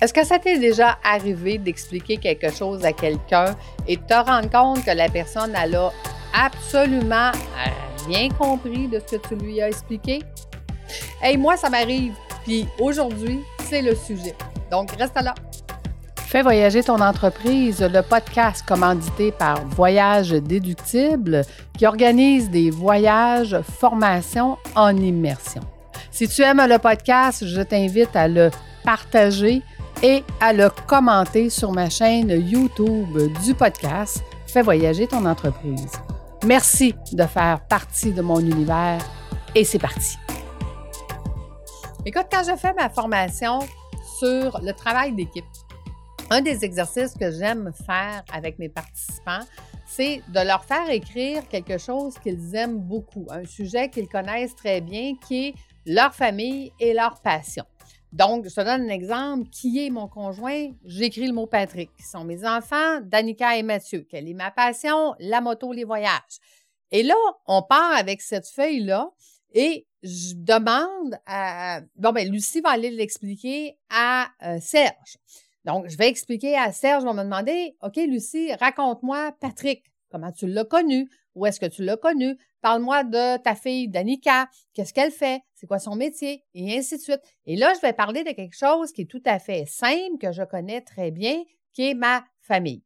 Est-ce que ça t'est déjà arrivé d'expliquer quelque chose à quelqu'un et de te rendre compte que la personne, elle a absolument rien compris de ce que tu lui as expliqué? Hey, moi, ça m'arrive. Puis aujourd'hui, c'est le sujet. Donc, reste là. Fais voyager ton entreprise, le podcast commandité par Voyage Déductible qui organise des voyages, formations en immersion. Si tu aimes le podcast, je t'invite à le partager et à le commenter sur ma chaîne YouTube du podcast Fais voyager ton entreprise. Merci de faire partie de mon univers et c'est parti. Écoute, quand je fais ma formation sur le travail d'équipe, un des exercices que j'aime faire avec mes participants, c'est de leur faire écrire quelque chose qu'ils aiment beaucoup, un sujet qu'ils connaissent très bien qui est leur famille et leur passion. Donc, je te donne un exemple. Qui est mon conjoint? J'écris le mot Patrick. Qui sont mes enfants? Danica et Mathieu. Quelle est ma passion? La moto, les voyages. Et là, on part avec cette feuille-là et je demande à... Bon, ben Lucie va aller l'expliquer à euh, Serge. Donc, je vais expliquer à Serge, on va me demander, OK, Lucie, raconte-moi Patrick. Comment tu l'as connu? Où est-ce que tu l'as connu? Parle-moi de ta fille Danica. Qu'est-ce qu'elle fait? C'est quoi son métier? Et ainsi de suite. Et là, je vais parler de quelque chose qui est tout à fait simple, que je connais très bien, qui est ma famille.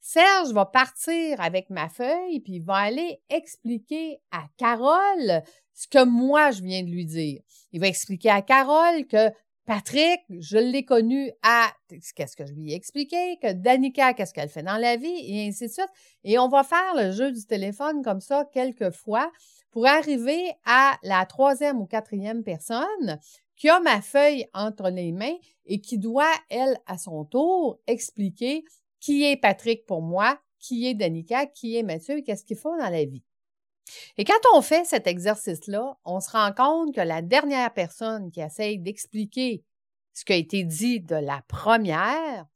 Serge va partir avec ma feuille, puis il va aller expliquer à Carole ce que moi, je viens de lui dire. Il va expliquer à Carole que Patrick, je l'ai connu à qu'est-ce que je lui ai expliqué, que Danica, qu'est-ce qu'elle fait dans la vie, et ainsi de suite. Et on va faire le jeu du téléphone comme ça quelques fois pour arriver à la troisième ou quatrième personne qui a ma feuille entre les mains et qui doit, elle, à son tour, expliquer qui est Patrick pour moi, qui est Danica, qui est Mathieu et qu'est-ce qu'ils font dans la vie. Et quand on fait cet exercice-là, on se rend compte que la dernière personne qui essaye d'expliquer ce qui a été dit de la première,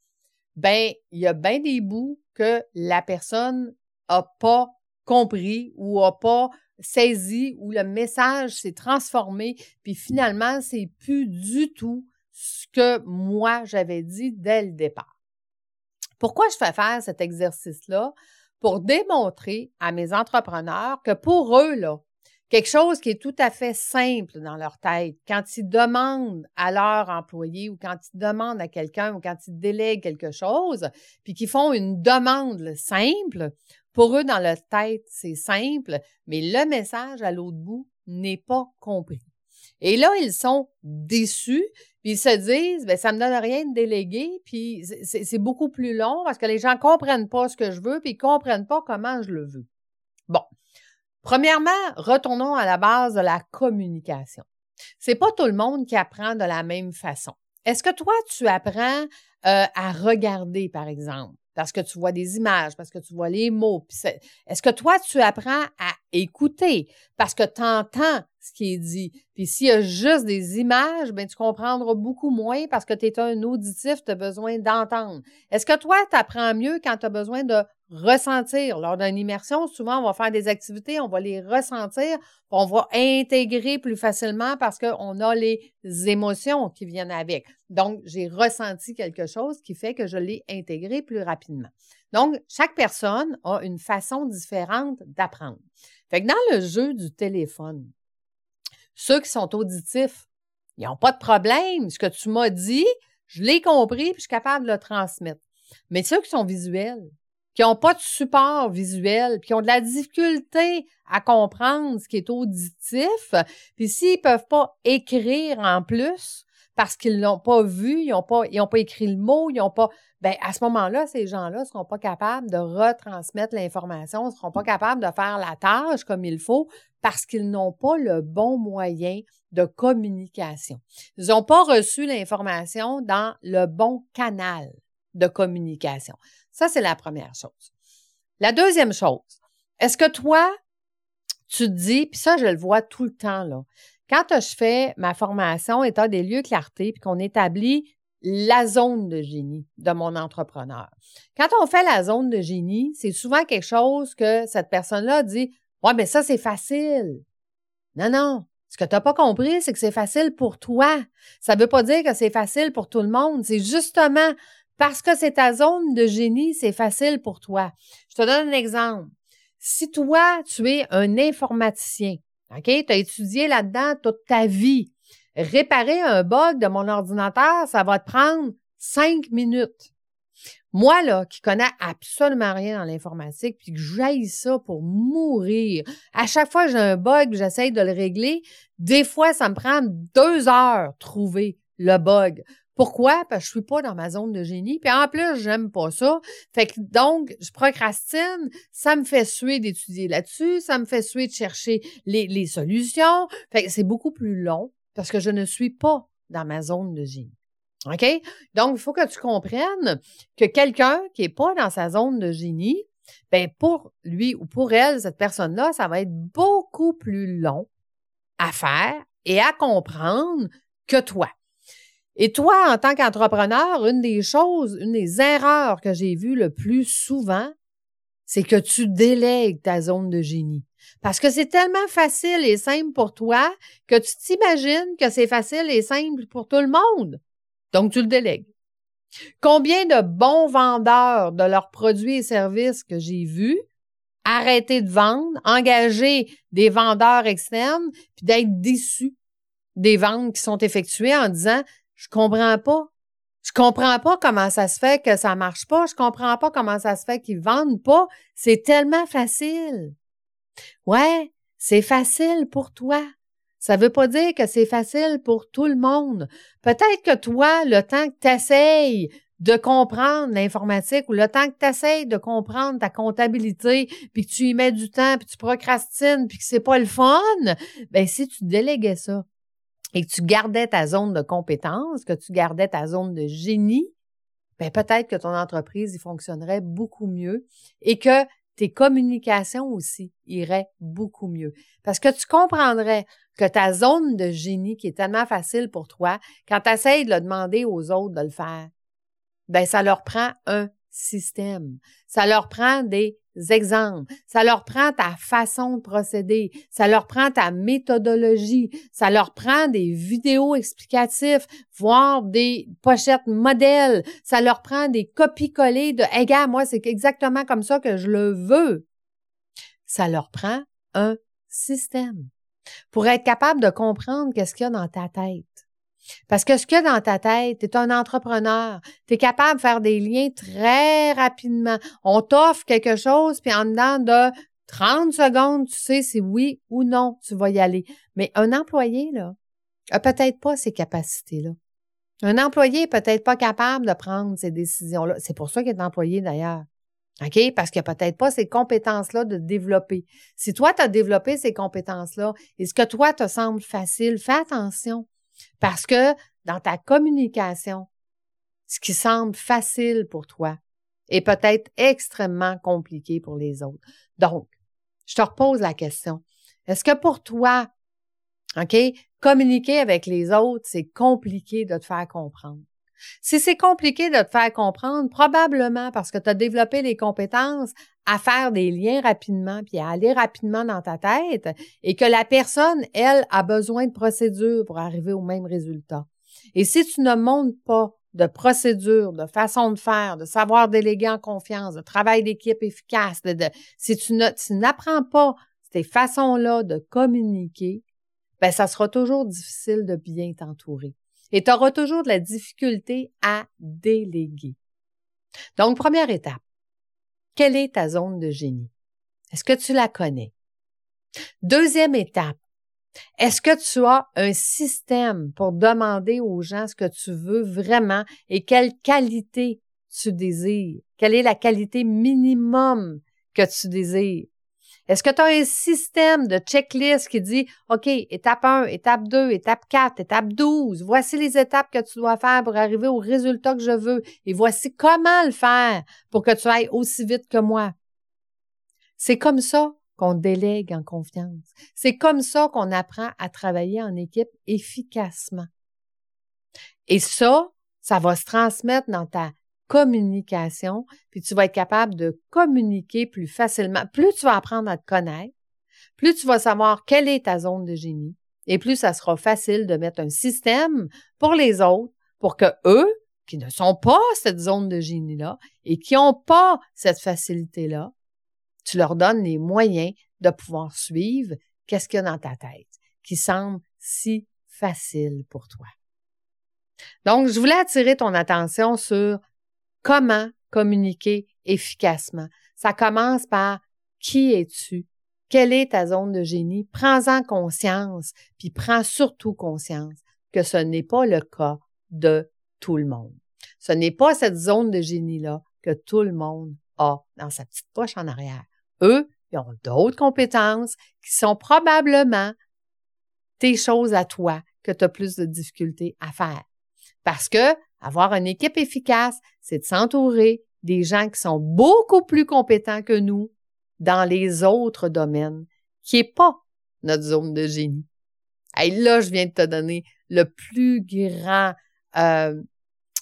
ben, il y a bien des bouts que la personne n'a pas compris ou n'a pas saisi ou le message s'est transformé, puis finalement, c'est plus du tout ce que moi j'avais dit dès le départ. Pourquoi je fais faire cet exercice-là? Pour démontrer à mes entrepreneurs que pour eux, quelque chose qui est tout à fait simple dans leur tête, quand ils demandent à leur employé ou quand ils demandent à quelqu'un ou quand ils délèguent quelque chose, puis qu'ils font une demande simple, pour eux, dans leur tête, c'est simple, mais le message à l'autre bout n'est pas compris. Et là, ils sont déçus, puis ils se disent, ben ça me donne rien de déléguer, puis c'est beaucoup plus long parce que les gens comprennent pas ce que je veux, puis ils comprennent pas comment je le veux. Bon. Premièrement, retournons à la base de la communication. C'est pas tout le monde qui apprend de la même façon. Est-ce que toi, tu apprends euh, à regarder, par exemple? parce que tu vois des images, parce que tu vois les mots. Est-ce que toi, tu apprends à écouter? Parce que tu entends ce qui est dit? Puis s'il y a juste des images, ben tu comprendras beaucoup moins parce que tu es un auditif, tu as besoin d'entendre. Est-ce que toi, tu apprends mieux quand tu as besoin de ressentir? Lors d'une immersion, souvent, on va faire des activités, on va les ressentir, on va intégrer plus facilement parce qu'on a les émotions qui viennent avec. Donc, j'ai ressenti quelque chose qui fait que je l'ai intégré plus rapidement. Donc, chaque personne a une façon différente d'apprendre. Fait que dans le jeu du téléphone, ceux qui sont auditifs, ils n'ont pas de problème. Ce que tu m'as dit, je l'ai compris, puis je suis capable de le transmettre. Mais ceux qui sont visuels, qui n'ont pas de support visuel, puis qui ont de la difficulté à comprendre ce qui est auditif, puis s'ils peuvent pas écrire en plus parce qu'ils l'ont pas vu, ils n'ont pas écrit le mot, ils n'ont pas, ben à ce moment-là, ces gens-là ne seront pas capables de retransmettre l'information, ne seront pas capables de faire la tâche comme il faut parce qu'ils n'ont pas le bon moyen de communication. Ils n'ont pas reçu l'information dans le bon canal de communication. Ça, c'est la première chose. La deuxième chose, est-ce que toi, tu dis, puis ça, je le vois tout le temps, là, quand je fais ma formation état des lieux clarté, puis qu'on établit la zone de génie de mon entrepreneur. Quand on fait la zone de génie, c'est souvent quelque chose que cette personne-là dit Ouais, mais ça, c'est facile. Non, non. Ce que tu n'as pas compris, c'est que c'est facile pour toi. Ça ne veut pas dire que c'est facile pour tout le monde. C'est justement parce que c'est ta zone de génie, c'est facile pour toi. Je te donne un exemple. Si toi, tu es un informaticien, OK, tu as étudié là-dedans toute ta vie, réparer un bug de mon ordinateur, ça va te prendre cinq minutes. Moi, là, qui connais absolument rien dans l'informatique, puis que j'aille ça pour mourir, à chaque fois que j'ai un bug, j'essaye de le régler, des fois, ça me prend deux heures trouver le bug. Pourquoi? Parce que je suis pas dans ma zone de génie. Puis en plus, j'aime pas ça. Fait que donc, je procrastine. Ça me fait suer d'étudier là-dessus. Ça me fait suer de chercher les, les solutions. Fait que c'est beaucoup plus long parce que je ne suis pas dans ma zone de génie. OK? Donc, il faut que tu comprennes que quelqu'un qui n'est pas dans sa zone de génie, ben pour lui ou pour elle, cette personne-là, ça va être beaucoup plus long à faire et à comprendre que toi. Et toi, en tant qu'entrepreneur, une des choses, une des erreurs que j'ai vues le plus souvent, c'est que tu délègues ta zone de génie. Parce que c'est tellement facile et simple pour toi que tu t'imagines que c'est facile et simple pour tout le monde. Donc, tu le délègues. Combien de bons vendeurs de leurs produits et services que j'ai vus arrêter de vendre, engager des vendeurs externes, puis d'être déçus des ventes qui sont effectuées en disant je comprends pas. Je comprends pas comment ça se fait que ça marche pas. Je comprends pas comment ça se fait qu'ils vendent pas. C'est tellement facile. Ouais, c'est facile pour toi. Ça veut pas dire que c'est facile pour tout le monde. Peut-être que toi, le temps que tu essayes de comprendre l'informatique ou le temps que tu essayes de comprendre ta comptabilité, puis que tu y mets du temps, puis tu procrastines, puis que c'est pas le fun, ben si tu déléguais ça, et que tu gardais ta zone de compétence, que tu gardais ta zone de génie, ben peut-être que ton entreprise y fonctionnerait beaucoup mieux et que tes communications aussi iraient beaucoup mieux. Parce que tu comprendrais que ta zone de génie qui est tellement facile pour toi, quand tu essayes de le demander aux autres de le faire, ben ça leur prend un système. Ça leur prend des exemples. Ça leur prend ta façon de procéder. Ça leur prend ta méthodologie. Ça leur prend des vidéos explicatives, voire des pochettes modèles. Ça leur prend des copies-collées de, hey gars, moi, c'est exactement comme ça que je le veux. Ça leur prend un système pour être capable de comprendre qu'est-ce qu'il y a dans ta tête. Parce que ce qu'il y a dans ta tête, tu es un entrepreneur, tu es capable de faire des liens très rapidement. On t'offre quelque chose, puis en dedans de 30 secondes, tu sais si oui ou non tu vas y aller. Mais un employé, là, a peut-être pas ces capacités-là. Un employé est peut-être pas capable de prendre ces décisions-là. C'est pour ça qu'il est employé d'ailleurs. OK? Parce qu'il n'a peut-être pas ces compétences-là de développer. Si toi, tu as développé ces compétences-là et ce que toi te semble facile, fais attention. Parce que dans ta communication, ce qui semble facile pour toi est peut-être extrêmement compliqué pour les autres. Donc, je te repose la question. Est-ce que pour toi, OK, communiquer avec les autres, c'est compliqué de te faire comprendre? Si c'est compliqué de te faire comprendre, probablement parce que tu as développé les compétences à faire des liens rapidement, puis à aller rapidement dans ta tête, et que la personne, elle, a besoin de procédures pour arriver au même résultat. Et si tu ne montes pas de procédures, de façon de faire, de savoir déléguer en confiance, de travail d'équipe efficace, de, si tu n'apprends pas ces façons-là de communiquer, ben ça sera toujours difficile de bien t'entourer. Et tu auras toujours de la difficulté à déléguer. Donc, première étape, quelle est ta zone de génie? Est-ce que tu la connais? Deuxième étape, est-ce que tu as un système pour demander aux gens ce que tu veux vraiment et quelle qualité tu désires? Quelle est la qualité minimum que tu désires? Est-ce que tu as un système de checklist qui dit, OK, étape 1, étape 2, étape 4, étape 12, voici les étapes que tu dois faire pour arriver au résultat que je veux et voici comment le faire pour que tu ailles aussi vite que moi? C'est comme ça qu'on délègue en confiance. C'est comme ça qu'on apprend à travailler en équipe efficacement. Et ça, ça va se transmettre dans ta communication, puis tu vas être capable de communiquer plus facilement. Plus tu vas apprendre à te connaître, plus tu vas savoir quelle est ta zone de génie, et plus ça sera facile de mettre un système pour les autres pour que eux, qui ne sont pas cette zone de génie-là et qui n'ont pas cette facilité-là, tu leur donnes les moyens de pouvoir suivre qu'est-ce qu'il y a dans ta tête qui semble si facile pour toi. Donc, je voulais attirer ton attention sur comment communiquer efficacement. Ça commence par qui es-tu? Quelle est ta zone de génie? Prends-en conscience, puis prends surtout conscience que ce n'est pas le cas de tout le monde. Ce n'est pas cette zone de génie-là que tout le monde a dans sa petite poche en arrière. Eux, ils ont d'autres compétences qui sont probablement tes choses à toi que tu as plus de difficultés à faire. Parce que avoir une équipe efficace, c'est de s'entourer des gens qui sont beaucoup plus compétents que nous dans les autres domaines, qui n'est pas notre zone de génie. Et là, je viens de te donner le plus grand, euh,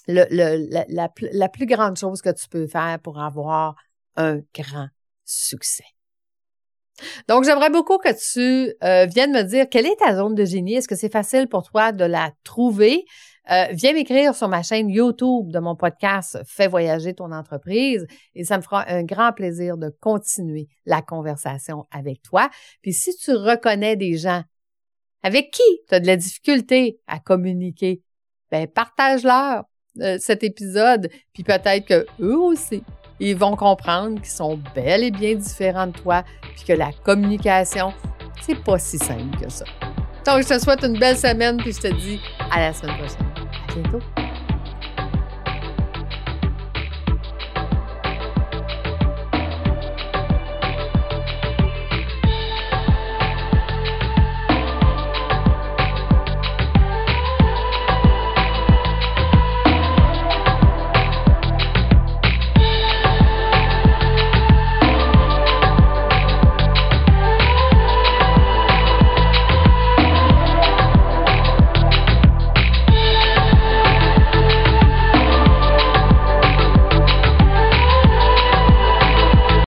la, plus grande chose que tu peux faire pour avoir un grand succès. Donc, j'aimerais beaucoup que tu euh, viennes me dire quelle est ta zone de génie? Est-ce que c'est facile pour toi de la trouver? Euh, viens m'écrire sur ma chaîne YouTube de mon podcast Fais voyager ton entreprise et ça me fera un grand plaisir de continuer la conversation avec toi. Puis si tu reconnais des gens avec qui tu as de la difficulté à communiquer, ben partage-leur euh, cet épisode, puis peut-être que eux aussi ils vont comprendre qu'ils sont bel et bien différents de toi, puis que la communication, c'est pas si simple que ça. Donc, je te souhaite une belle semaine, puis je te dis à la semaine prochaine. À bientôt.